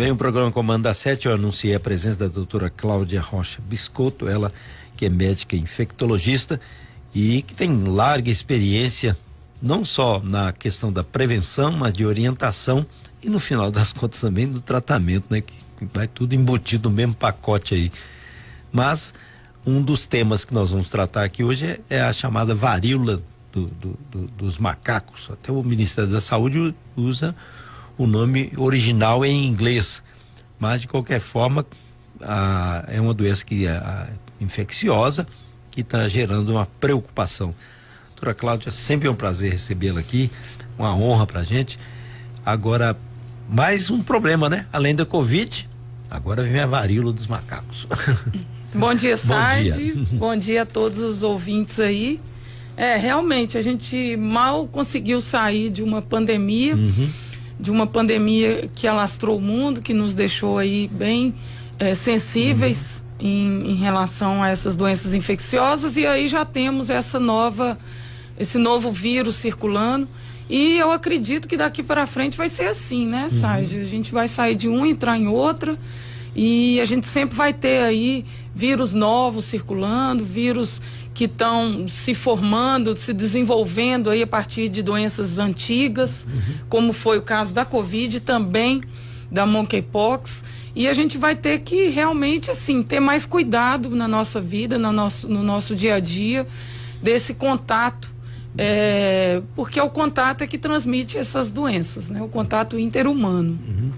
bem, o programa Comando da Sete, eu anunciei a presença da doutora Cláudia Rocha Biscotto, ela que é médica infectologista e que tem larga experiência, não só na questão da prevenção, mas de orientação e no final das contas também do tratamento, né? Que vai tudo embutido no mesmo pacote aí. Mas um dos temas que nós vamos tratar aqui hoje é, é a chamada varíola do, do, do, dos macacos. Até o Ministério da Saúde usa o nome original em inglês. Mas, de qualquer forma, a, é uma doença que é a, infecciosa que está gerando uma preocupação. Doutora Cláudia, sempre é um prazer recebê-la aqui, uma honra para a gente. Agora, mais um problema, né? Além da Covid, agora vem a varíola dos macacos. Bom dia, Said. Bom, Bom dia a todos os ouvintes aí. É, realmente, a gente mal conseguiu sair de uma pandemia. Uhum de uma pandemia que alastrou o mundo, que nos deixou aí bem é, sensíveis uhum. em, em, relação a essas doenças infecciosas e aí já temos essa nova, esse novo vírus circulando e eu acredito que daqui para frente vai ser assim, né, uhum. A gente vai sair de um entrar em outra e a gente sempre vai ter aí vírus novos circulando, vírus que estão se formando, se desenvolvendo aí a partir de doenças antigas, uhum. como foi o caso da Covid também da monkeypox. E a gente vai ter que realmente assim ter mais cuidado na nossa vida, no nosso, no nosso dia a dia, desse contato. É, porque é o contato é que transmite essas doenças, né? O contato interhumano. Uhum.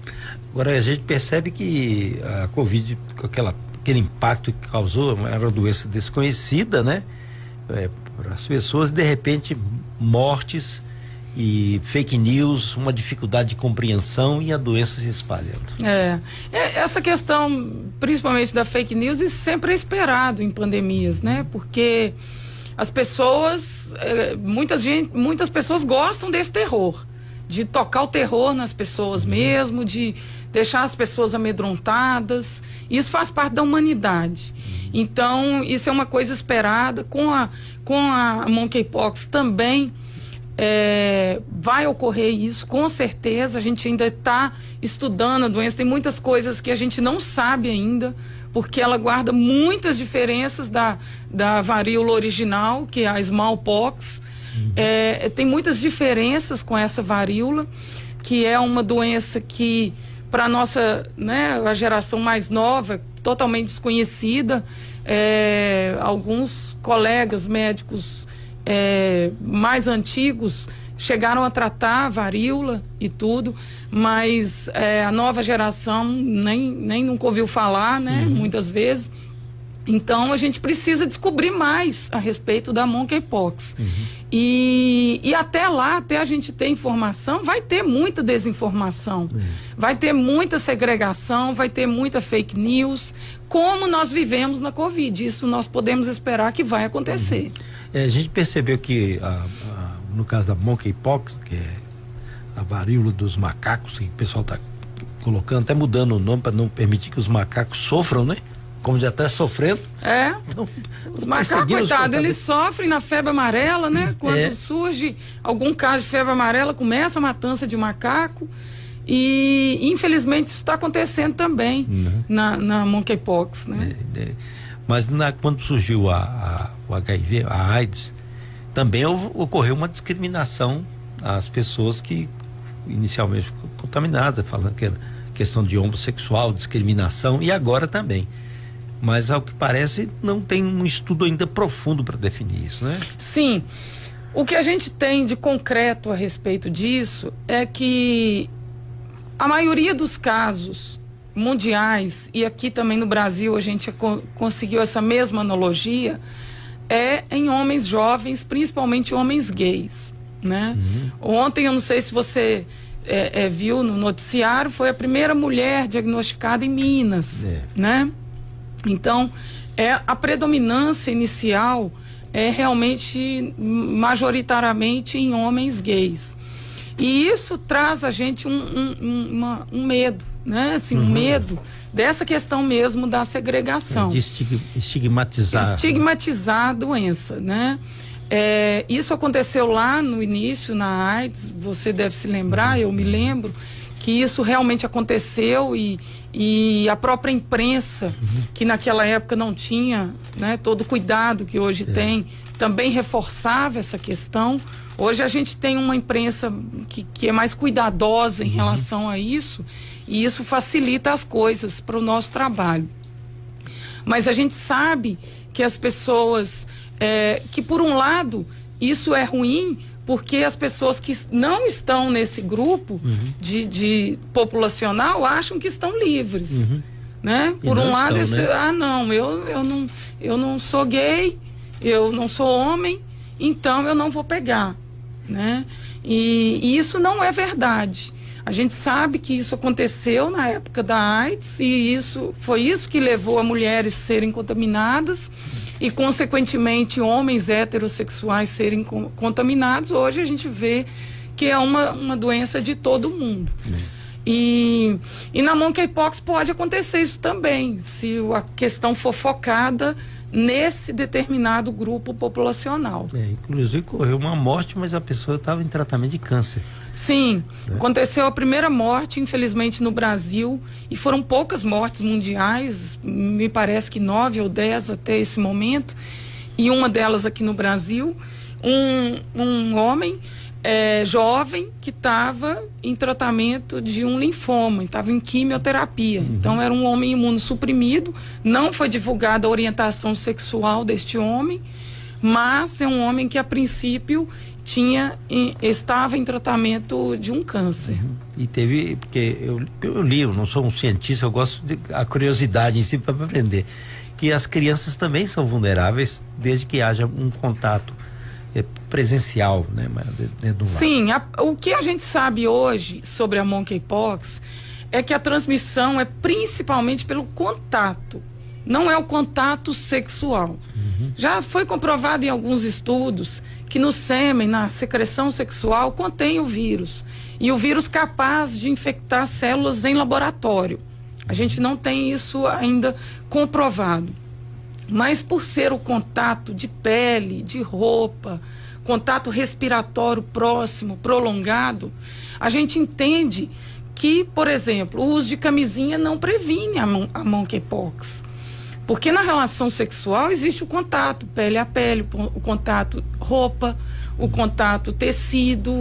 Agora a gente percebe que a Covid, com aquela aquele impacto que causou, era uma doença desconhecida, né? É, para as pessoas, de repente, mortes e fake news, uma dificuldade de compreensão e a doença se espalhando. É, é essa questão, principalmente da fake news, isso sempre é esperado em pandemias, né? Porque as pessoas, é, muitas, gente, muitas pessoas gostam desse terror, de tocar o terror nas pessoas uhum. mesmo, de deixar as pessoas amedrontadas. Isso faz parte da humanidade. Então, isso é uma coisa esperada. Com a, com a monkeypox também é, vai ocorrer isso, com certeza. A gente ainda está estudando a doença, tem muitas coisas que a gente não sabe ainda, porque ela guarda muitas diferenças da, da varíola original, que é a smallpox. É, tem muitas diferenças com essa varíola, que é uma doença que para nossa, né, a geração mais nova, totalmente desconhecida. É, alguns colegas médicos é, mais antigos chegaram a tratar varíola e tudo, mas é, a nova geração nem, nem nunca ouviu falar, né? Uhum. Muitas vezes. Então a gente precisa descobrir mais a respeito da monkeypox. Uhum. E, e até lá, até a gente ter informação, vai ter muita desinformação, uhum. vai ter muita segregação, vai ter muita fake news, como nós vivemos na Covid. Isso nós podemos esperar que vai acontecer. Uhum. É, a gente percebeu que a, a, no caso da monkeypox, que é a varíola dos macacos, que o pessoal está colocando, até mudando o nome para não permitir que os macacos sofram, né? Como já está sofrendo. É. Então, os macacos, coitados, eles sofrem na febre amarela, né? Quando é. surge algum caso de febre amarela, começa a matança de macaco. E infelizmente isso está acontecendo também uhum. na, na monkeypox, né? É, é. Mas na, quando surgiu a, a, o HIV, a AIDS, também ocorreu uma discriminação às pessoas que inicialmente contaminadas, falando que era questão de homossexual, discriminação, e agora também mas ao que parece não tem um estudo ainda profundo para definir isso, né? Sim. O que a gente tem de concreto a respeito disso é que a maioria dos casos mundiais, e aqui também no Brasil a gente conseguiu essa mesma analogia, é em homens jovens, principalmente homens gays. Né? Uhum. Ontem, eu não sei se você é, é, viu no noticiário, foi a primeira mulher diagnosticada em Minas. É. Né? Então, é a predominância inicial é realmente majoritariamente em homens gays. E isso traz a gente um, um, uma, um medo, né? Assim, uhum. um medo dessa questão mesmo da segregação. De estigmatizar. Estigmatizar a doença, né? É, isso aconteceu lá no início, na AIDS, você deve se lembrar, eu me lembro, que isso realmente aconteceu e, e a própria imprensa, uhum. que naquela época não tinha né, todo o cuidado que hoje é. tem, também reforçava essa questão. Hoje a gente tem uma imprensa que, que é mais cuidadosa em uhum. relação a isso e isso facilita as coisas para o nosso trabalho. Mas a gente sabe que as pessoas, é, que por um lado isso é ruim, porque as pessoas que não estão nesse grupo uhum. de, de, populacional acham que estão livres. Uhum. Né? Por um lado, estão, né? ah não, eu, eu não, eu não sou gay, eu não sou homem, então eu não vou pegar. Né? E, e isso não é verdade. A gente sabe que isso aconteceu na época da AIDS e isso foi isso que levou a mulheres serem contaminadas e consequentemente homens heterossexuais serem contaminados. Hoje a gente vê que é uma, uma doença de todo mundo. E, e na monkeypox pode acontecer isso também, se a questão for focada nesse determinado grupo populacional. É, inclusive correu uma morte, mas a pessoa estava em tratamento de câncer. Sim, é. aconteceu a primeira morte, infelizmente, no Brasil, e foram poucas mortes mundiais, me parece que nove ou dez até esse momento, e uma delas aqui no Brasil. Um, um homem é, jovem que estava em tratamento de um linfoma, estava em quimioterapia. Uhum. Então era um homem imunossuprimido, não foi divulgada a orientação sexual deste homem, mas é um homem que a princípio tinha estava em tratamento de um câncer. Uhum. E teve, porque eu, eu li, eu não sou um cientista, eu gosto de a curiosidade em si para aprender, que as crianças também são vulneráveis desde que haja um contato presencial, né? Do Sim, a, o que a gente sabe hoje sobre a monkeypox é que a transmissão é principalmente pelo contato, não é o contato sexual. Uhum. Já foi comprovado em alguns estudos que no sêmen, na secreção sexual, contém o vírus. E o vírus capaz de infectar células em laboratório. A gente não tem isso ainda comprovado. Mas por ser o contato de pele, de roupa, contato respiratório próximo, prolongado, a gente entende que, por exemplo, o uso de camisinha não previne a, a monkeypox. Porque na relação sexual existe o contato pele a pele, o contato roupa, o contato tecido,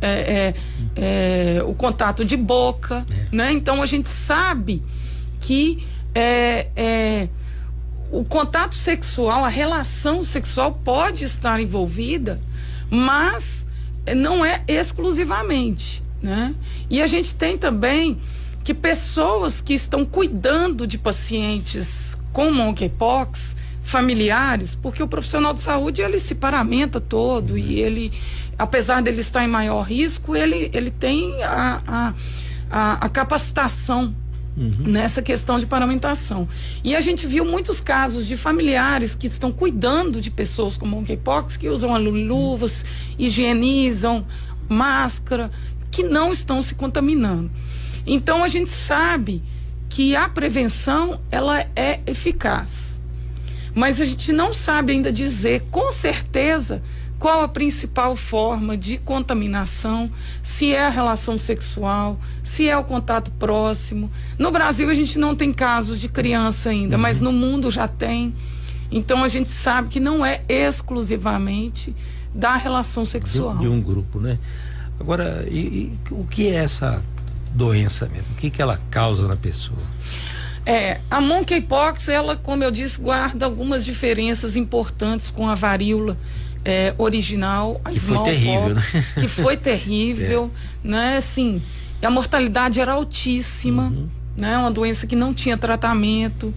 é, é, é, o contato de boca, é. né? Então a gente sabe que é, é o contato sexual, a relação sexual pode estar envolvida, mas não é exclusivamente, né? E a gente tem também que pessoas que estão cuidando de pacientes com monkeypox, familiares, porque o profissional de saúde ele se paramenta todo e ele, apesar dele estar em maior risco, ele, ele tem a, a, a, a capacitação uhum. nessa questão de paramentação. E a gente viu muitos casos de familiares que estão cuidando de pessoas com monkeypox, que usam luvas, higienizam, máscara, que não estão se contaminando. Então a gente sabe que a prevenção ela é eficaz. Mas a gente não sabe ainda dizer com certeza qual a principal forma de contaminação, se é a relação sexual, se é o contato próximo. No Brasil a gente não tem casos de criança ainda, uhum. mas no mundo já tem. Então a gente sabe que não é exclusivamente da relação sexual. De, de um grupo, né? Agora, e, e, o que é essa doença mesmo? O que, que ela causa na pessoa? É, a monkeypox, ela, como eu disse, guarda algumas diferenças importantes com a varíola é, original, a que foi terrível, né? que foi terrível, é. né? Assim, a mortalidade era altíssima, uhum. né? Uma doença que não tinha tratamento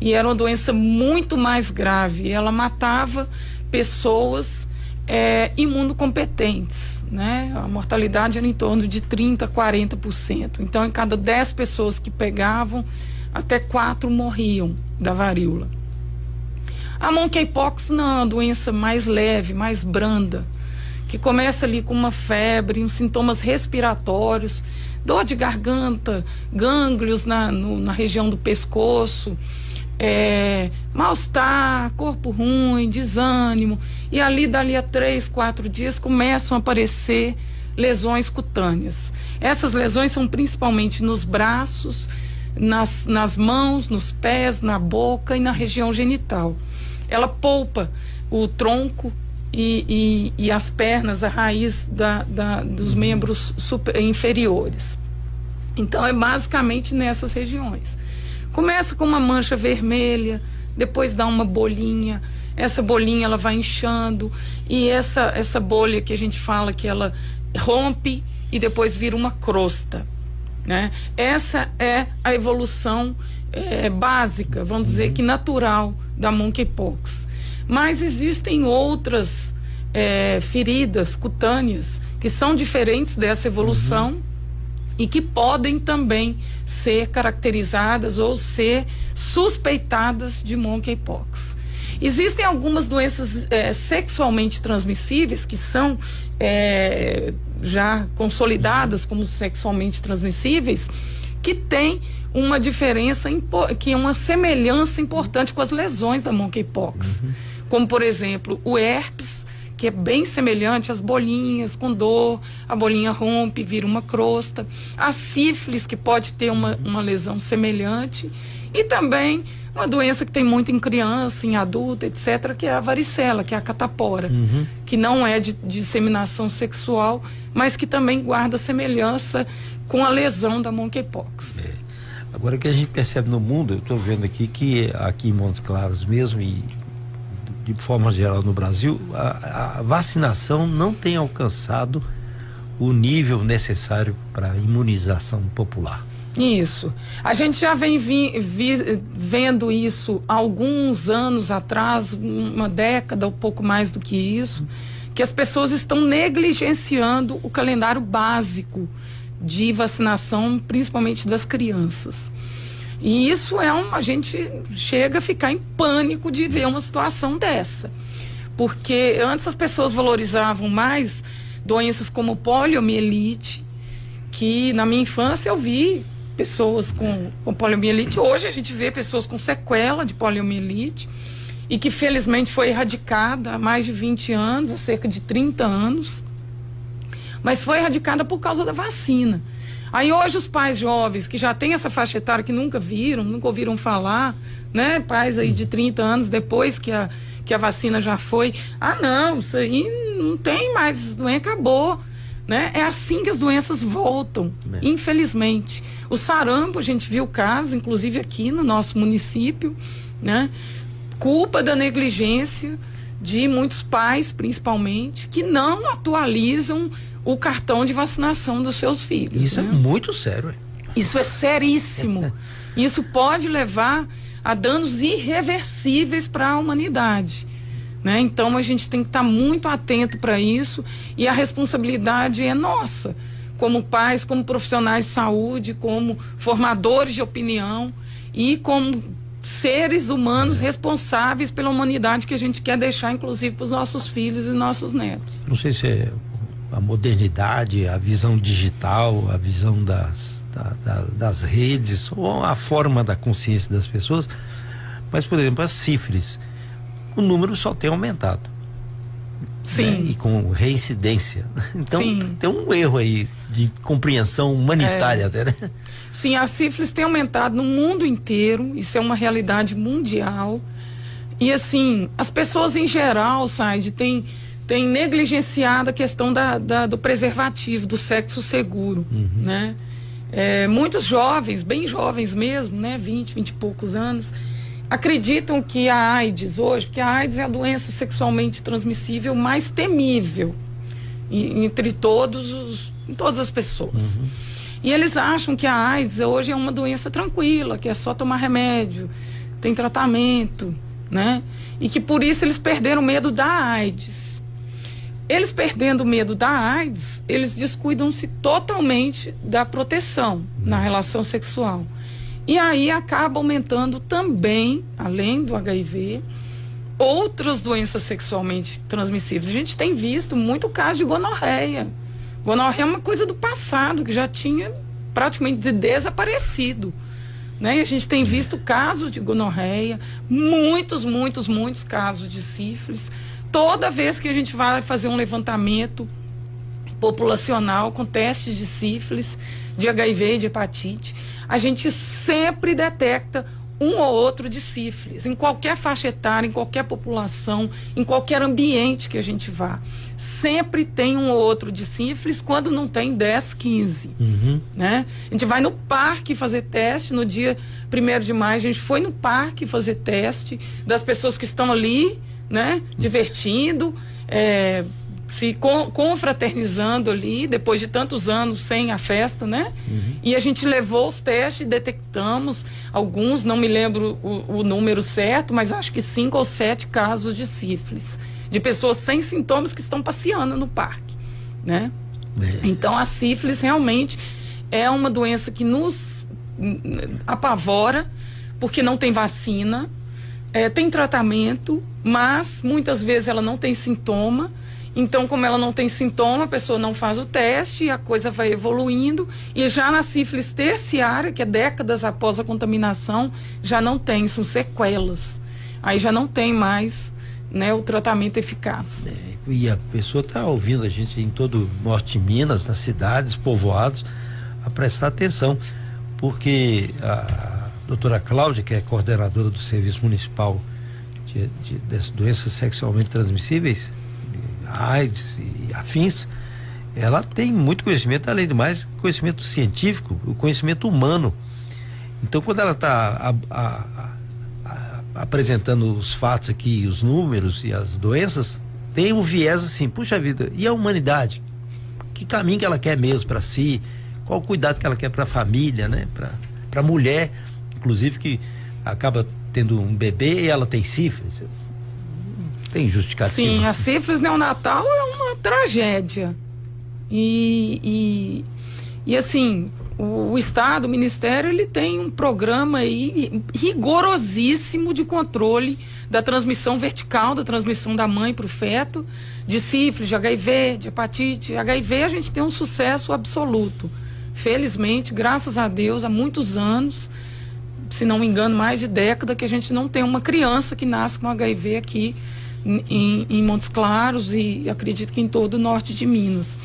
e era uma doença muito mais grave. Ela matava pessoas é, imunocompetentes, né? A mortalidade era em torno de 30, 40%. Então, em cada 10 pessoas que pegavam, até quatro morriam da varíola. A monkeypox não é uma doença mais leve, mais branda, que começa ali com uma febre, uns sintomas respiratórios, dor de garganta, gânglios na, no, na região do pescoço, é, mal-estar, corpo ruim, desânimo. E ali, dali a três, quatro dias, começam a aparecer lesões cutâneas. Essas lesões são principalmente nos braços, nas, nas mãos, nos pés, na boca e na região genital. Ela poupa o tronco e, e, e as pernas, a raiz da, da, dos membros super, inferiores. Então é basicamente nessas regiões. Começa com uma mancha vermelha, depois dá uma bolinha, essa bolinha ela vai inchando e essa essa bolha que a gente fala que ela rompe e depois vira uma crosta, né? Essa é a evolução é, básica, vamos dizer uhum. que natural da monkeypox. Mas existem outras é, feridas cutâneas que são diferentes dessa evolução uhum. e que podem também ser caracterizadas ou ser suspeitadas de monkeypox. Existem algumas doenças é, sexualmente transmissíveis que são é, já consolidadas como sexualmente transmissíveis, que têm uma diferença, que é uma semelhança importante com as lesões da monkeypox. Uhum. Como, por exemplo, o herpes, que é bem semelhante às bolinhas com dor, a bolinha rompe, vira uma crosta. A sífilis, que pode ter uma, uma lesão semelhante. E também uma doença que tem muito em criança, em adulto, etc., que é a varicela, que é a catapora, uhum. que não é de, disseminação sexual, mas que também guarda semelhança com a lesão da monkeypox. É. Agora o que a gente percebe no mundo, eu estou vendo aqui que aqui em Montes Claros mesmo e de forma geral no Brasil, a, a vacinação não tem alcançado o nível necessário para imunização popular. Isso. A gente já vem vi, vi, vendo isso alguns anos atrás, uma década ou pouco mais do que isso, que as pessoas estão negligenciando o calendário básico de vacinação, principalmente das crianças. E isso é um. A gente chega a ficar em pânico de ver uma situação dessa. Porque antes as pessoas valorizavam mais doenças como poliomielite, que na minha infância eu vi pessoas com, com poliomielite. Hoje a gente vê pessoas com sequela de poliomielite e que felizmente foi erradicada há mais de 20 anos, há cerca de 30 anos. Mas foi erradicada por causa da vacina. Aí hoje os pais jovens que já têm essa faixa etária que nunca viram, nunca ouviram falar, né? Pais aí de 30 anos depois que a, que a vacina já foi. Ah, não, isso aí não tem mais, isso doença acabou. Né? É assim que as doenças voltam, é. infelizmente. O sarampo, a gente viu o caso, inclusive aqui no nosso município, né? Culpa da negligência de muitos pais, principalmente, que não atualizam o cartão de vacinação dos seus filhos. Isso é né? é muito sério. Isso é seríssimo. Isso pode levar a danos irreversíveis para a humanidade. Né? Então a gente tem que estar tá muito atento para isso e a responsabilidade é nossa como pais, como profissionais de saúde, como formadores de opinião e como seres humanos é. responsáveis pela humanidade que a gente quer deixar, inclusive, para os nossos filhos e nossos netos. Não sei se é a modernidade, a visão digital, a visão das, da, da, das redes, ou a forma da consciência das pessoas, mas, por exemplo, as cifras, o número só tem aumentado. Sim. Né? E com reincidência. Então Sim. tem um erro aí de compreensão humanitária é. até, né? Sim, a sífilis tem aumentado no mundo inteiro, isso é uma realidade mundial. E assim, as pessoas em geral, Said, têm tem negligenciado a questão da, da, do preservativo, do sexo seguro, uhum. né? É, muitos jovens, bem jovens mesmo, né? 20, 20 e poucos anos, acreditam que a AIDS hoje, porque a AIDS é a doença sexualmente transmissível mais temível entre todos os, todas as pessoas. Uhum. E eles acham que a AIDS hoje é uma doença tranquila, que é só tomar remédio, tem tratamento, né? E que por isso eles perderam medo da AIDS. Eles perdendo o medo da AIDS, eles descuidam-se totalmente da proteção na relação sexual. E aí acaba aumentando também, além do HIV, outras doenças sexualmente transmissíveis. A gente tem visto muito caso de gonorreia. Gonorreia é uma coisa do passado, que já tinha praticamente desaparecido. Né? E a gente tem visto casos de gonorreia, muitos, muitos, muitos casos de sífilis. Toda vez que a gente vai fazer um levantamento populacional com testes de sífilis, de HIV e de hepatite, a gente sempre detecta um ou outro de sífilis, em qualquer faixa etária, em qualquer população, em qualquer ambiente que a gente vá. Sempre tem um ou outro de sífilis, quando não tem 10, 15. Uhum. Né? A gente vai no parque fazer teste, no dia 1 de maio a gente foi no parque fazer teste das pessoas que estão ali, né, divertindo, é, se confraternizando ali, depois de tantos anos sem a festa, né? Uhum. E a gente levou os testes, detectamos alguns, não me lembro o, o, número certo, mas acho que cinco ou sete casos de sífilis, de pessoas sem sintomas que estão passeando no parque, né? É. Então a sífilis realmente é uma doença que nos apavora, porque não tem vacina, é, tem tratamento, mas muitas vezes ela não tem sintoma então, como ela não tem sintoma, a pessoa não faz o teste e a coisa vai evoluindo. E já na sífilis terciária, que é décadas após a contaminação, já não tem, são sequelas. Aí já não tem mais né, o tratamento eficaz. É, e a pessoa está ouvindo a gente em todo o norte de Minas, nas cidades, povoados, a prestar atenção. Porque a doutora Cláudia, que é coordenadora do Serviço Municipal de, de, de Doenças Sexualmente Transmissíveis, AIDS e afins, ela tem muito conhecimento, além de mais, conhecimento científico, o conhecimento humano. Então, quando ela está apresentando os fatos aqui, os números e as doenças, tem um viés assim, puxa vida, e a humanidade? Que caminho que ela quer mesmo para si? Qual o cuidado que ela quer para a família, né? Para a mulher, inclusive, que acaba tendo um bebê e ela tem sífilis tem justificativa. Sim, a sífilis neonatal é uma tragédia. E, e, e assim, o, o, Estado, o Ministério, ele tem um programa aí rigorosíssimo de controle da transmissão vertical, da transmissão da mãe para o feto, de sífilis, de HIV, de hepatite. HIV a gente tem um sucesso absoluto. Felizmente, graças a Deus, há muitos anos, se não me engano, mais de década, que a gente não tem uma criança que nasce com HIV aqui em, em Montes Claros e acredito que em todo o norte de Minas.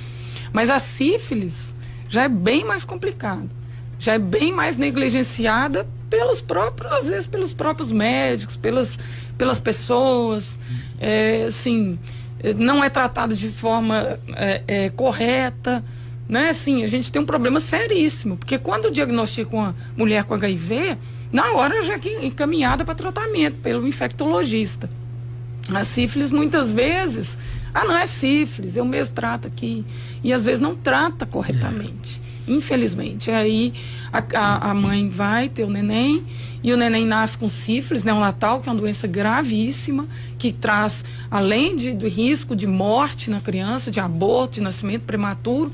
Mas a sífilis já é bem mais complicado, já é bem mais negligenciada pelos próprios, às vezes pelos próprios médicos, pelas, pelas pessoas, é, assim, não é tratada de forma é, é, correta, né? Assim, a gente tem um problema seríssimo, porque quando diagnostica uma mulher com HIV, na hora já é encaminhada para tratamento pelo infectologista. A sífilis muitas vezes, ah, não é sífilis, eu mesmo trato aqui. E às vezes não trata corretamente, é. infelizmente. Aí a, a, a, mãe vai ter o neném e o neném nasce com sífilis neonatal, que é uma doença gravíssima, que traz, além de, do risco de morte na criança, de aborto, de nascimento prematuro,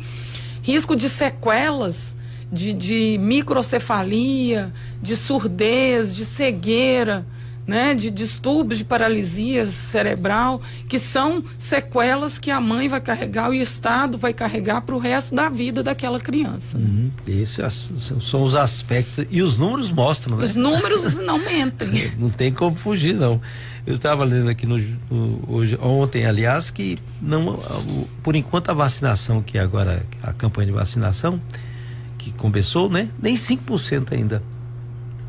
risco de sequelas. De, de microcefalia, de surdez, de cegueira, né, de distúrbios de paralisia cerebral, que são sequelas que a mãe vai carregar, o Estado vai carregar para o resto da vida daquela criança. Uhum. Esses são os aspectos, e os números mostram, né? Os números não mentem. não tem como fugir, não. Eu estava lendo aqui no, no, hoje, ontem, aliás, que não, por enquanto a vacinação, que é agora a campanha de vacinação, que começou, né? Nem 5% ainda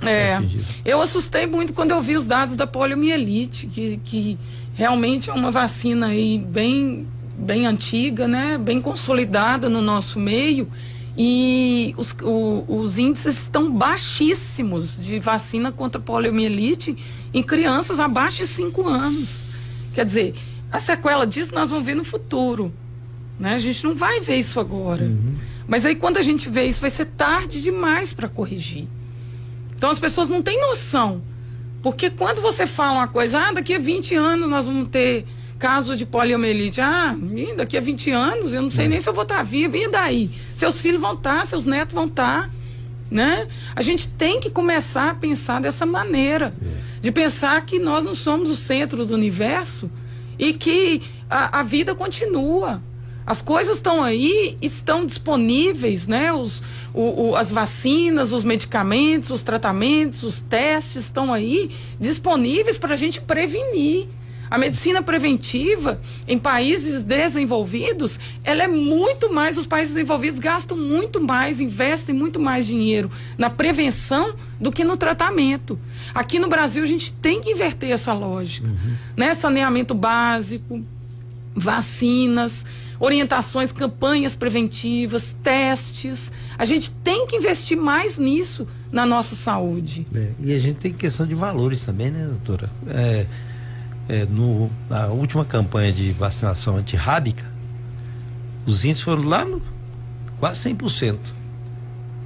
é, eu assustei muito quando eu vi os dados da poliomielite, que, que realmente é uma vacina aí bem, bem antiga, né? Bem consolidada no nosso meio e os, o, os índices estão baixíssimos de vacina contra poliomielite em crianças abaixo de 5 anos. Quer dizer, a sequela disso nós vamos ver no futuro. Né? A gente não vai ver isso agora. Uhum. Mas aí quando a gente vê isso, vai ser tarde demais para corrigir. Então as pessoas não têm noção. Porque quando você fala uma coisa, ah, daqui a 20 anos nós vamos ter caso de poliomielite. Ah, daqui a 20 anos eu não sei nem se eu vou estar viva. E daí? Seus filhos vão estar, seus netos vão estar. Né? A gente tem que começar a pensar dessa maneira. De pensar que nós não somos o centro do universo e que a, a vida continua. As coisas estão aí, estão disponíveis, né? Os, o, o, as vacinas, os medicamentos, os tratamentos, os testes estão aí disponíveis para a gente prevenir. A medicina preventiva em países desenvolvidos, ela é muito mais, os países desenvolvidos gastam muito mais, investem muito mais dinheiro na prevenção do que no tratamento. Aqui no Brasil a gente tem que inverter essa lógica, uhum. né? Saneamento básico, vacinas, orientações, campanhas preventivas, testes. A gente tem que investir mais nisso na nossa saúde. É, e a gente tem questão de valores também, né, doutora? É, é, no, na última campanha de vacinação antirrábica, os índices foram lá no quase 100%.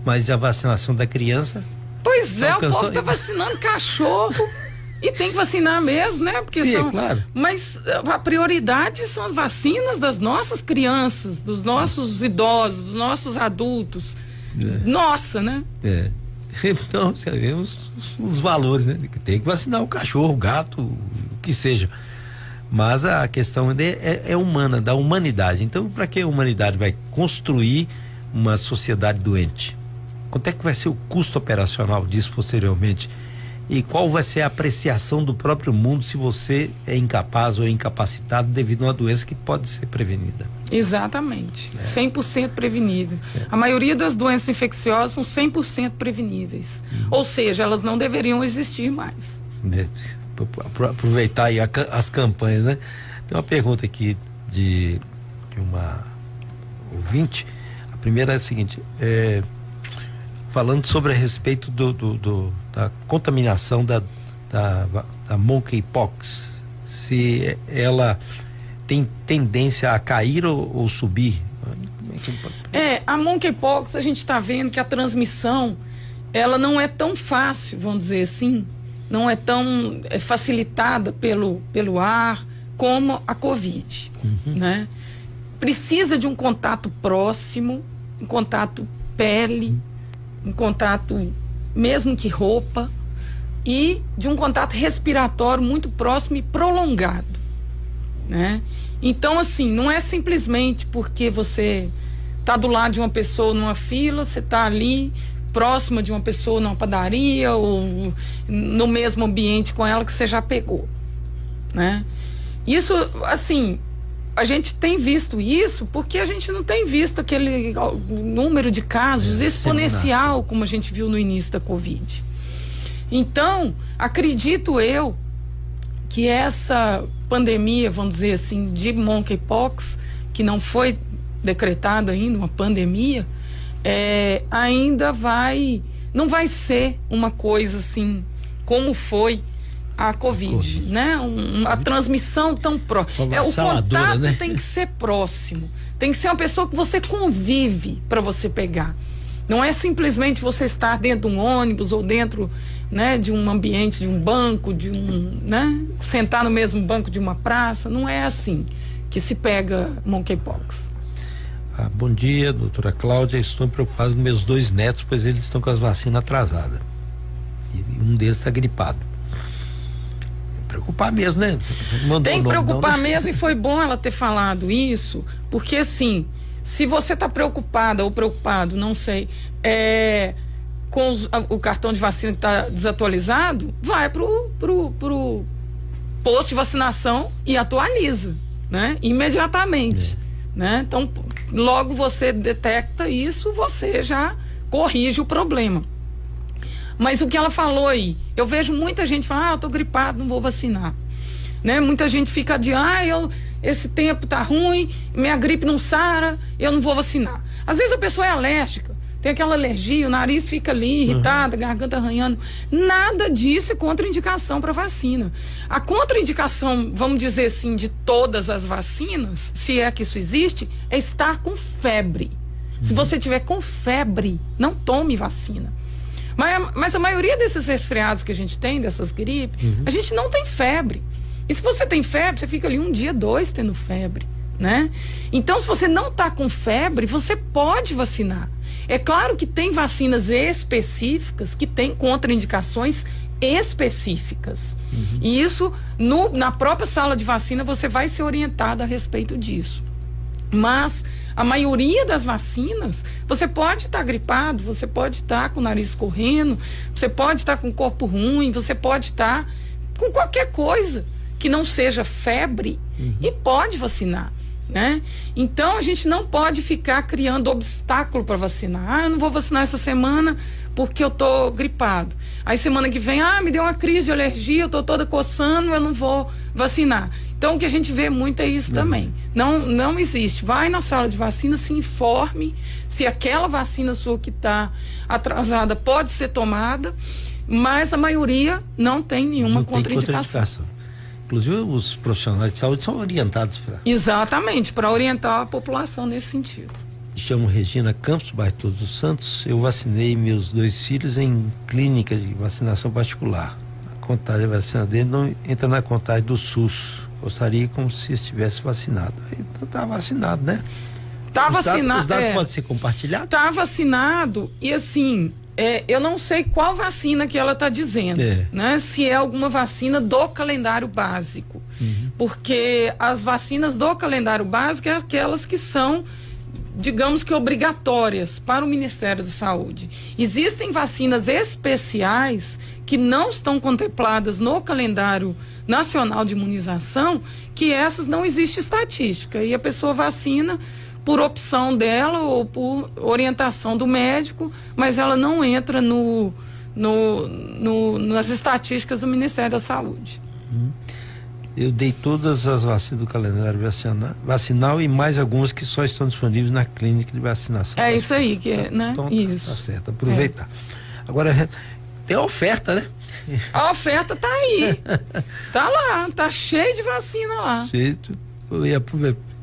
Mas a vacinação da criança. Pois é, o povo está vacinando cachorro. E tem que vacinar mesmo, né? Porque Sim, são, claro. Mas eh, a prioridade são as vacinas das nossas crianças, dos nossos idosos, dos nossos adultos. É. Nossa, né? É. Então, você vê os, os, valores, né? Tem que vacinar o cachorro, o gato, o que seja. Mas a questão é, é, é humana, da humanidade. Então, para que a humanidade vai construir uma sociedade doente? Quanto é que vai ser o custo operacional disso posteriormente? E qual vai ser a apreciação do próprio mundo se você é incapaz ou incapacitado devido a uma doença que pode ser prevenida. Exatamente, é. 100% prevenida. É. A maioria das doenças infecciosas são 100% preveníveis. Uhum. Ou seja, elas não deveriam existir mais. É. Aproveitar aí a, as campanhas, né? Tem uma pergunta aqui de, de uma ouvinte. A primeira é a seguinte: é, falando sobre a respeito do, do, do da contaminação da, da, da monkeypox, se ela tem tendência a cair ou, ou subir? É, a monkeypox a gente está vendo que a transmissão ela não é tão fácil, vamos dizer assim, não é tão é, facilitada pelo, pelo ar como a Covid, uhum. né? Precisa de um contato próximo, um contato pele, uhum um contato, mesmo que roupa, e de um contato respiratório muito próximo e prolongado, né? Então, assim, não é simplesmente porque você está do lado de uma pessoa numa fila, você está ali próxima de uma pessoa numa padaria ou no mesmo ambiente com ela que você já pegou, né? Isso, assim, a gente tem visto isso porque a gente não tem visto aquele número de casos exponencial como a gente viu no início da Covid. Então, acredito eu que essa pandemia, vamos dizer assim, de monkeypox, que não foi decretada ainda uma pandemia, é, ainda vai, não vai ser uma coisa assim como foi a COVID, COVID. né? Um, a transmissão tão próxima. É, o contato né? tem que ser próximo. Tem que ser uma pessoa que você convive para você pegar. Não é simplesmente você estar dentro de um ônibus ou dentro né, de um ambiente, de um banco, de um, né, sentar no mesmo banco de uma praça. Não é assim que se pega monkeypox. Ah, bom dia, doutora Cláudia. Estou preocupado com meus dois netos, pois eles estão com as vacinas atrasadas. E um deles está gripado preocupar mesmo, né? Mandou Tem que preocupar não, né? mesmo e foi bom ela ter falado isso, porque assim, se você está preocupada ou preocupado, não sei, é, com os, a, o cartão de vacina que está desatualizado, vai pro, pro, pro posto de vacinação e atualiza, né? Imediatamente, é. né? Então, logo você detecta isso, você já corrige o problema. Mas o que ela falou aí, eu vejo muita gente falar, ah, eu tô gripado, não vou vacinar. Né? Muita gente fica de, ah, eu, esse tempo tá ruim, minha gripe não sara, eu não vou vacinar. Às vezes a pessoa é alérgica, tem aquela alergia, o nariz fica ali irritado, uhum. garganta arranhando. Nada disso é contraindicação para vacina. A contraindicação, vamos dizer assim, de todas as vacinas, se é que isso existe, é estar com febre. Uhum. Se você tiver com febre, não tome vacina. Mas, mas a maioria desses resfriados que a gente tem, dessas gripes, uhum. a gente não tem febre. E se você tem febre, você fica ali um dia, dois tendo febre, né? Então, se você não está com febre, você pode vacinar. É claro que tem vacinas específicas que têm contraindicações específicas. Uhum. E isso, no, na própria sala de vacina, você vai ser orientado a respeito disso. Mas a maioria das vacinas, você pode estar tá gripado, você pode estar tá com o nariz correndo, você pode estar tá com o corpo ruim, você pode estar tá com qualquer coisa que não seja febre uhum. e pode vacinar. Né? Então a gente não pode ficar criando obstáculo para vacinar. Ah, eu não vou vacinar essa semana porque eu tô gripado. Aí semana que vem, ah, me deu uma crise de alergia, eu tô toda coçando, eu não vou vacinar. Então o que a gente vê muito é isso não. também. Não, não existe. Vai na sala de vacina, se informe se aquela vacina sua que está atrasada pode ser tomada, mas a maioria não tem nenhuma não contraindicação. Tem contraindicação. Inclusive, os profissionais de saúde são orientados para. Exatamente, para orientar a população nesse sentido. Me chamo Regina Campos, bairro Todos os Santos. Eu vacinei meus dois filhos em clínica de vacinação particular. A contagem de vacina dele não entra na contagem do SUS. Gostaria como se estivesse vacinado. Então está vacinado, né? Está vacinado. Os dados, é, podem ser compartilhados? Está vacinado e assim, é, eu não sei qual vacina que ela está dizendo, é. né? Se é alguma vacina do calendário básico, uhum. porque as vacinas do calendário básico é aquelas que são, digamos que obrigatórias para o Ministério da Saúde. Existem vacinas especiais que não estão contempladas no calendário nacional de imunização, que essas não existe estatística e a pessoa vacina por opção dela ou por orientação do médico, mas ela não entra no, no, no nas estatísticas do Ministério da Saúde. Uhum. Eu dei todas as vacinas do calendário vacinal, vacinal e mais algumas que só estão disponíveis na clínica de vacinação. É isso aí, que é, né? Então, isso. Tá certo, aproveitar. É. Agora, tem a oferta, né? A oferta tá aí. tá lá, tá cheio de vacina lá. Cheio. Eu ia aproveitar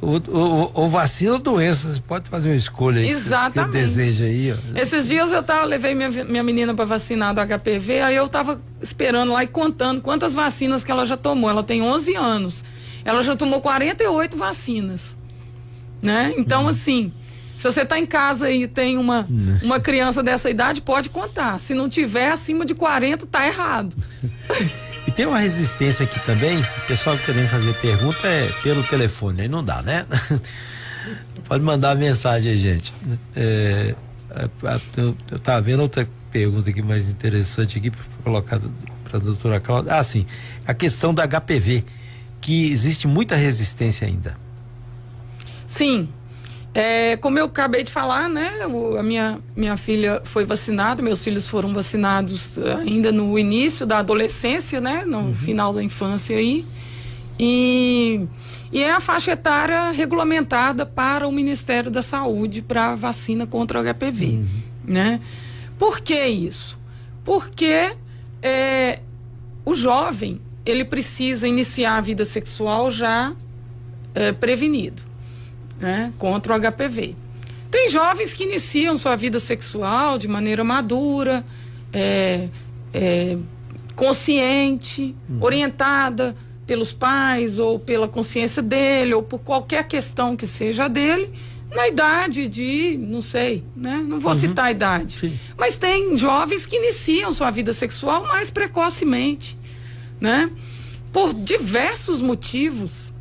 ou, ou, ou, vacina ou doença, você pode fazer uma escolha aí Exatamente. que deseja aí. Ó. Esses dias eu tava, levei minha, minha menina para vacinar do HPV, aí eu tava esperando lá e contando quantas vacinas que ela já tomou. Ela tem 11 anos. Ela já tomou 48 vacinas. Né? Então, hum. assim, se você está em casa e tem uma, hum. uma criança dessa idade, pode contar. Se não tiver acima de 40, tá errado. E tem uma resistência aqui também, o pessoal querendo fazer pergunta é pelo telefone, aí não dá, né? Pode mandar mensagem aí, gente. É, eu, eu tava vendo outra pergunta aqui mais interessante aqui para colocar para a doutora Cláudia. Ah, sim, a questão da HPV, que existe muita resistência ainda. Sim, é, como eu acabei de falar, né? O, a minha, minha filha foi vacinada, meus filhos foram vacinados ainda no início da adolescência, né? No uhum. final da infância aí. E, e é a faixa etária regulamentada para o Ministério da Saúde para vacina contra o HPV, uhum. né? Por que isso? Porque é, o jovem, ele precisa iniciar a vida sexual já é, prevenido né, contra o HPV. Tem jovens que iniciam sua vida sexual de maneira madura, é, é, consciente, uhum. orientada pelos pais ou pela consciência dele ou por qualquer questão que seja dele, na idade de, não sei, né? Não vou uhum. citar a idade. Sim. Mas tem jovens que iniciam sua vida sexual mais precocemente, né? Por diversos motivos,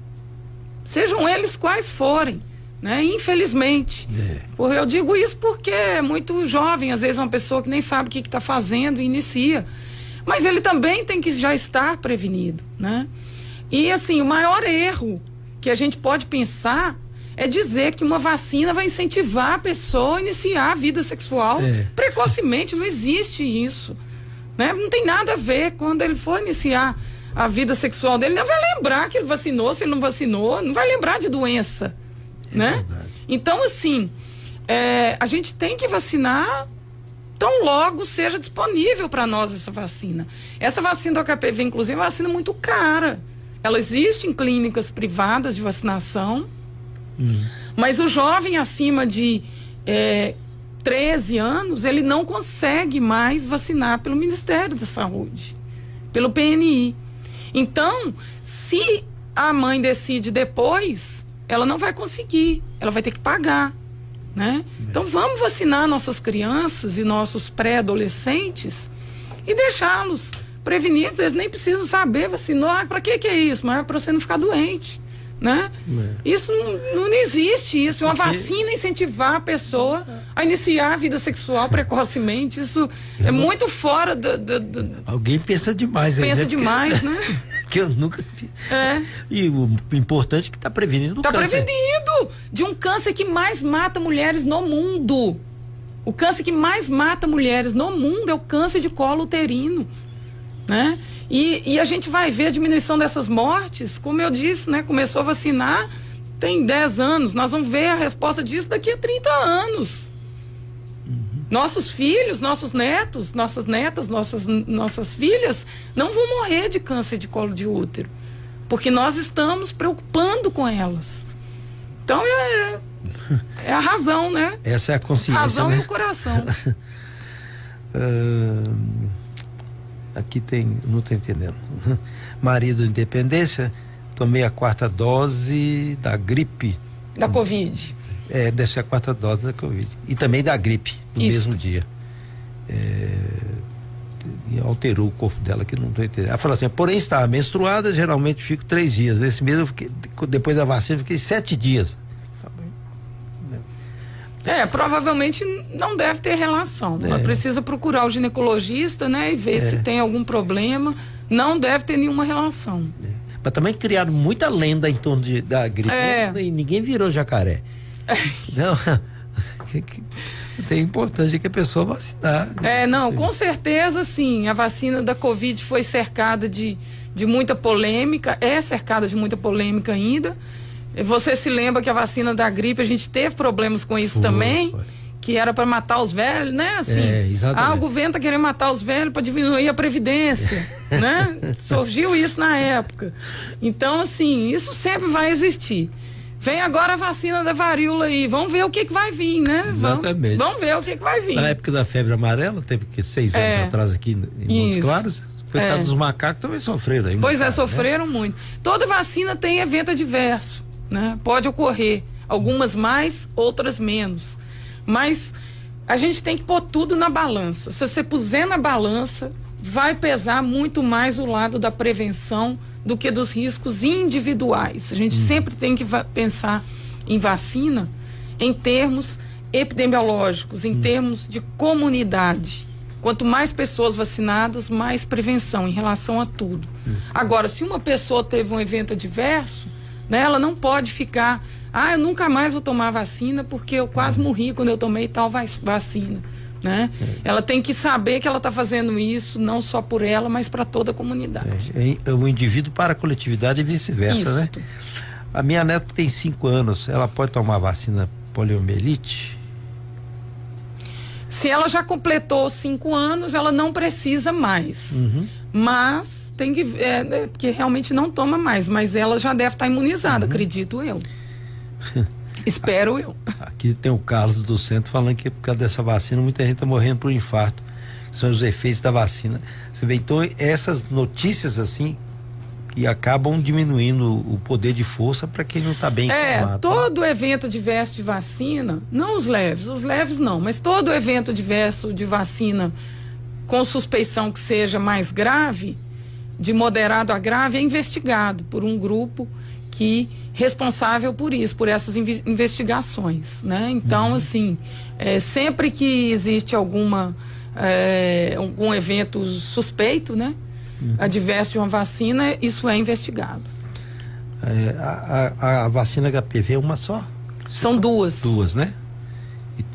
sejam eles quais forem né? Infelizmente. É. Eu digo isso porque é muito jovem, às vezes uma pessoa que nem sabe o que está fazendo e inicia. Mas ele também tem que já estar prevenido, né? E assim, o maior erro que a gente pode pensar é dizer que uma vacina vai incentivar a pessoa a iniciar a vida sexual é. precocemente. Não existe isso. Né? Não tem nada a ver quando ele for iniciar a vida sexual dele, não vai lembrar que ele vacinou, se ele não vacinou, não vai lembrar de doença. É né? Verdade. Então, assim, é, a gente tem que vacinar tão logo seja disponível para nós essa vacina. Essa vacina do HPV, inclusive, é uma vacina muito cara. Ela existe em clínicas privadas de vacinação, hum. mas o jovem acima de é, 13 anos, ele não consegue mais vacinar pelo Ministério da Saúde, pelo PNI. Então, se a mãe decide depois ela não vai conseguir, ela vai ter que pagar. Né? Então vamos vacinar nossas crianças e nossos pré-adolescentes e deixá-los prevenidos. Eles nem precisam saber vacinar. Para que, que é isso? Mas é para você não ficar doente. Né? É. Isso não, não, existe isso. Uma vacina incentivar a pessoa a iniciar a vida sexual precocemente. Isso é, é muito fora da, Alguém pensa demais, Pensa né? demais, né? Que eu nunca fiz. É. E o importante é que está prevenindo o tá câncer. Está prevenindo de um câncer que mais mata mulheres no mundo. O câncer que mais mata mulheres no mundo é o câncer de colo uterino, né? E, e a gente vai ver a diminuição dessas mortes, como eu disse, né? Começou a vacinar tem 10 anos, nós vamos ver a resposta disso daqui a 30 anos. Nossos filhos, nossos netos, nossas netas, nossas, nossas filhas não vão morrer de câncer de colo de útero, porque nós estamos preocupando com elas. Então é, é a razão, né? Essa é a consciência. Razão né? e o coração. uh, aqui tem, não estou entendendo. Marido Independência tomei a quarta dose da gripe. Da Covid. É, deve ser a quarta dose da Covid. E também da gripe, no Isso. mesmo dia. É, e alterou o corpo dela, que não estou entendendo. Ela falou assim: porém, estava menstruada, geralmente fico três dias. Nesse mês, eu fiquei, depois da vacina, fiquei sete dias. É, provavelmente não deve ter relação. É. Ela precisa procurar o ginecologista, né, e ver é. se tem algum problema. Não deve ter nenhuma relação. É. Mas também criaram muita lenda em torno de, da gripe. É. Né? E ninguém virou jacaré. É. Não. É importante que a pessoa vacinar. É, não, com certeza sim. A vacina da Covid foi cercada de, de muita polêmica, é cercada de muita polêmica ainda. Você se lembra que a vacina da gripe, a gente teve problemas com isso foi, também? Foi que era para matar os velhos, né? Assim, é, ah, o governo tá querendo matar os velhos para diminuir a previdência, né? Surgiu isso na época. Então, assim, isso sempre vai existir. Vem agora a vacina da varíola aí, vamos ver o que, que vai vir, né? Exatamente. Vamos, vamos ver o que, que vai vir. Na época da febre amarela, teve que seis anos é, atrás aqui em Montes Claros, coitados é. dos macacos também sofreram. Aí, pois é, né? sofreram né? muito. Toda vacina tem evento adverso, né? Pode ocorrer, algumas mais, outras menos. Mas a gente tem que pôr tudo na balança. Se você puser na balança, vai pesar muito mais o lado da prevenção do que dos riscos individuais. A gente hum. sempre tem que pensar em vacina em termos epidemiológicos, em hum. termos de comunidade. Quanto mais pessoas vacinadas, mais prevenção em relação a tudo. Hum. Agora, se uma pessoa teve um evento adverso, né, ela não pode ficar ah, eu nunca mais vou tomar vacina porque eu quase uhum. morri quando eu tomei tal vacina. Né? É. Ela tem que saber que ela está fazendo isso não só por ela, mas para toda a comunidade. É, é, o indivíduo para a coletividade e vice-versa, né? A minha neta tem cinco anos, ela pode tomar vacina poliomielite? Se ela já completou cinco anos, ela não precisa mais. Uhum. Mas tem que. É, é, porque realmente não toma mais, mas ela já deve estar tá imunizada, uhum. acredito eu. Espero eu. Aqui tem o Carlos do centro falando que por causa dessa vacina muita gente está morrendo por infarto. São os efeitos da vacina. Você vê, então, essas notícias assim que acabam diminuindo o poder de força para quem não está bem é, informado. todo evento adverso de vacina, não os leves, os leves não, mas todo evento adverso de vacina com suspeição que seja mais grave, de moderado a grave, é investigado por um grupo que responsável por isso, por essas investigações, né? Então, uhum. assim, é, sempre que existe alguma é, algum evento suspeito, né? Uhum. Adverso de uma vacina, isso é investigado. É, a, a, a, vacina HPV é uma só? São duas. Duas, né?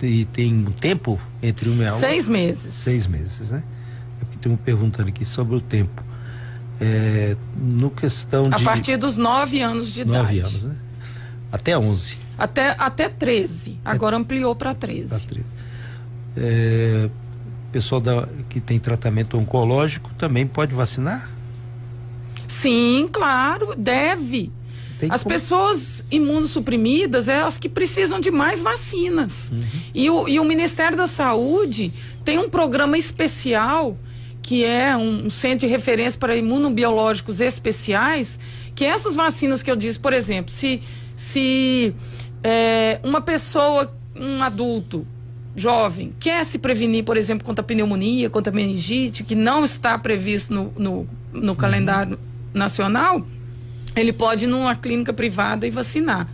E, e tem um tempo entre uma e a outra? Seis meses. Seis meses, né? É porque tem perguntando aqui sobre o tempo é, no questão de. A partir dos nove anos de nove idade. anos, né? Até onze. Até, até 13. Agora é, ampliou para 13. Para 13. É, pessoal da, que tem tratamento oncológico também pode vacinar? Sim, claro, deve. Tem as como... pessoas imunossuprimidas é as que precisam de mais vacinas. Uhum. E, o, e o Ministério da Saúde tem um programa especial que é um, centro de referência para imunobiológicos especiais, que essas vacinas que eu disse, por exemplo, se, se é, uma pessoa, um adulto jovem, quer se prevenir, por exemplo, contra pneumonia, contra a meningite, que não está previsto no, no, no uhum. calendário nacional, ele pode ir numa clínica privada e vacinar.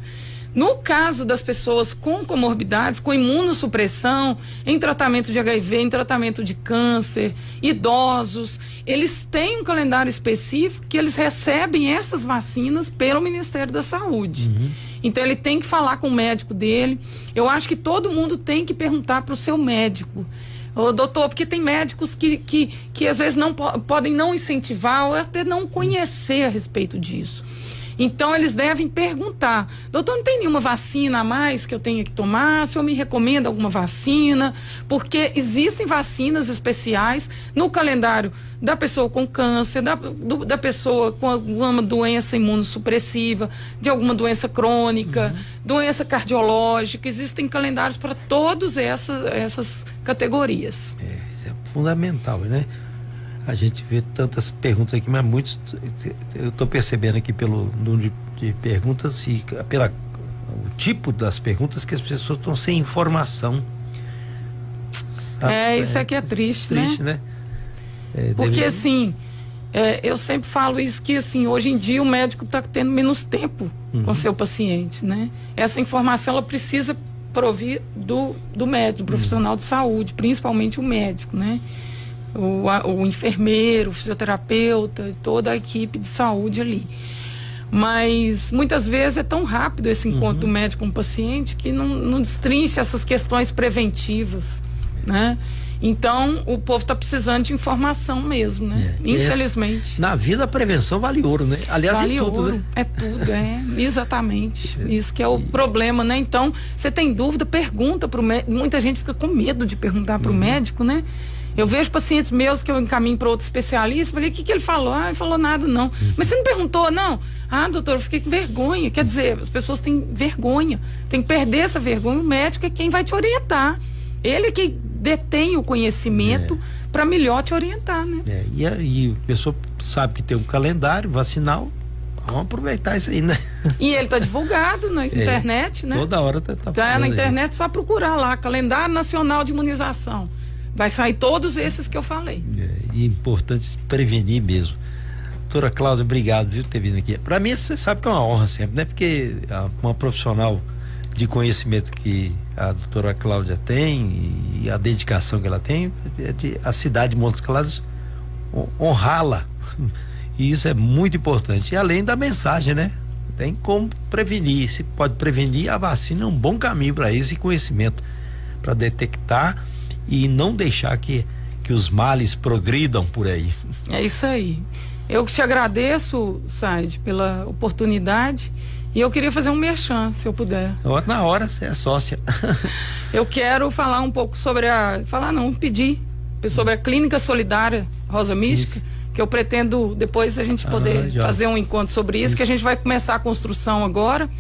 No caso das pessoas com comorbidades, com imunossupressão, em tratamento de HIV, em tratamento de câncer, idosos, eles têm um calendário específico que eles recebem essas vacinas pelo Ministério da Saúde. Uhum. Então ele tem que falar com o médico dele. Eu acho que todo mundo tem que perguntar para o seu médico. Ô, doutor, porque tem médicos que, que, que às vezes não podem não incentivar ou até não conhecer a respeito disso. Então eles devem perguntar: doutor, não tem nenhuma vacina a mais que eu tenha que tomar? O senhor me recomenda alguma vacina? Porque existem vacinas especiais no calendário da pessoa com câncer, da, do, da pessoa com alguma doença imunossupressiva, de alguma doença crônica, uhum. doença cardiológica. Existem calendários para todas essas, essas categorias. É, isso é fundamental, né? A gente vê tantas perguntas aqui, mas muitos eu estou percebendo aqui pelo número de, de, perguntas e pela o tipo das perguntas que as pessoas estão sem informação. Sabe? É, isso é, aqui é triste, triste né? né? É, Porque deve... assim, é, eu sempre falo isso que assim, hoje em dia o médico está tendo menos tempo uhum. com seu paciente, né? Essa informação ela precisa provir do, do médico, do profissional uhum. de saúde, principalmente o médico, né? O, o enfermeiro, o fisioterapeuta, toda a equipe de saúde ali. Mas muitas vezes é tão rápido esse encontro uhum. médico com o paciente que não, não destrincha essas questões preventivas, né? Então, o povo está precisando de informação mesmo, né? É. Infelizmente. Na vida, a prevenção vale ouro, né? Aliás, vale é tudo, ouro. né? É tudo, é. Exatamente. É. Isso que é o e... problema, né? Então, você tem dúvida, pergunta para o médico. Muita gente fica com medo de perguntar para o uhum. médico, né? Eu vejo pacientes meus que eu encaminho para outro especialista, falei, o que, que ele falou? Ah, ele falou nada, não. Uhum. Mas você não perguntou, não? Ah, doutor, eu fiquei com vergonha. Quer dizer, as pessoas têm vergonha, tem que perder essa vergonha. O médico é quem vai te orientar. Ele é que detém o conhecimento é. para melhor te orientar, né? É, e, aí a pessoa sabe que tem um calendário vacinal, Vamos aproveitar isso aí, né? E ele está divulgado na é, internet, né? Toda hora tá, tá, tá na internet, só procurar lá, Calendário Nacional de Imunização. Vai sair todos esses que eu falei. É, é importante prevenir mesmo. Doutora Cláudia, obrigado por ter vindo aqui. Para mim, você sabe que é uma honra sempre, né? Porque uma profissional de conhecimento que a doutora Cláudia tem e a dedicação que ela tem, é de a cidade de Montes Claros honrá-la. E isso é muito importante. E além da mensagem, né? Tem como prevenir. Se pode prevenir, a vacina é um bom caminho para isso e conhecimento para detectar e não deixar que, que os males progridam por aí. É isso aí. Eu que te agradeço, Said, pela oportunidade. E eu queria fazer um merchan, se eu puder. Na hora, você é sócia. eu quero falar um pouco sobre a. Falar não, pedir sobre a Clínica Solidária Rosa Mística. Isso. Que eu pretendo depois a gente poder ah, fazer um encontro sobre isso, isso, que a gente vai começar a construção agora.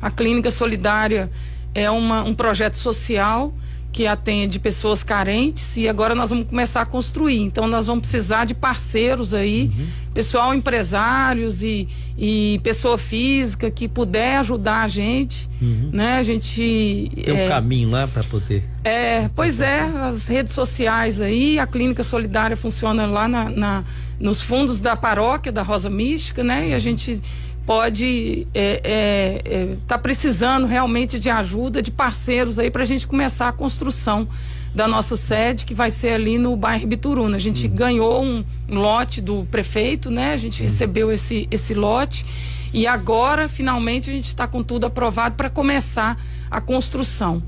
A Clínica Solidária é uma, um projeto social que atende pessoas carentes e agora nós vamos começar a construir. Então nós vamos precisar de parceiros aí, uhum. pessoal empresários e, e pessoa física que puder ajudar a gente, uhum. né? A gente tem é, um caminho lá para poder. É, pois é, as redes sociais aí, a clínica solidária funciona lá na, na nos fundos da paróquia da Rosa Mística, né? E a gente pode estar é, é, é, tá precisando realmente de ajuda, de parceiros aí para a gente começar a construção da nossa sede, que vai ser ali no bairro Bituruna. A gente uhum. ganhou um, um, lote do prefeito, né? A gente uhum. recebeu esse, esse lote e agora, finalmente, a gente está com tudo aprovado para começar a construção.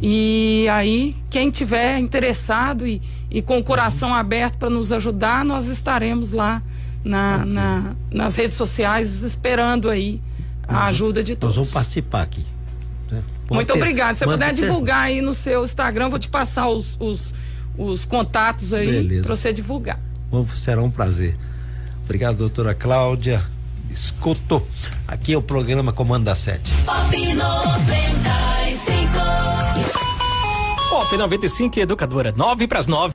E aí, quem tiver interessado e, e com o coração uhum. aberto para nos ajudar, nós estaremos lá na, na, nas redes sociais esperando aí a ajuda de todos. Nós vamos participar aqui. Né? Muito ter, obrigado. Se você puder divulgar aí no seu Instagram, vou te passar os, os, os contatos aí para você divulgar. Bom, será um prazer. Obrigado, doutora Cláudia. Escuto. Aqui é o programa Comando da Sete. Pop 95. Pop 95 Educadora, 9 para as 9.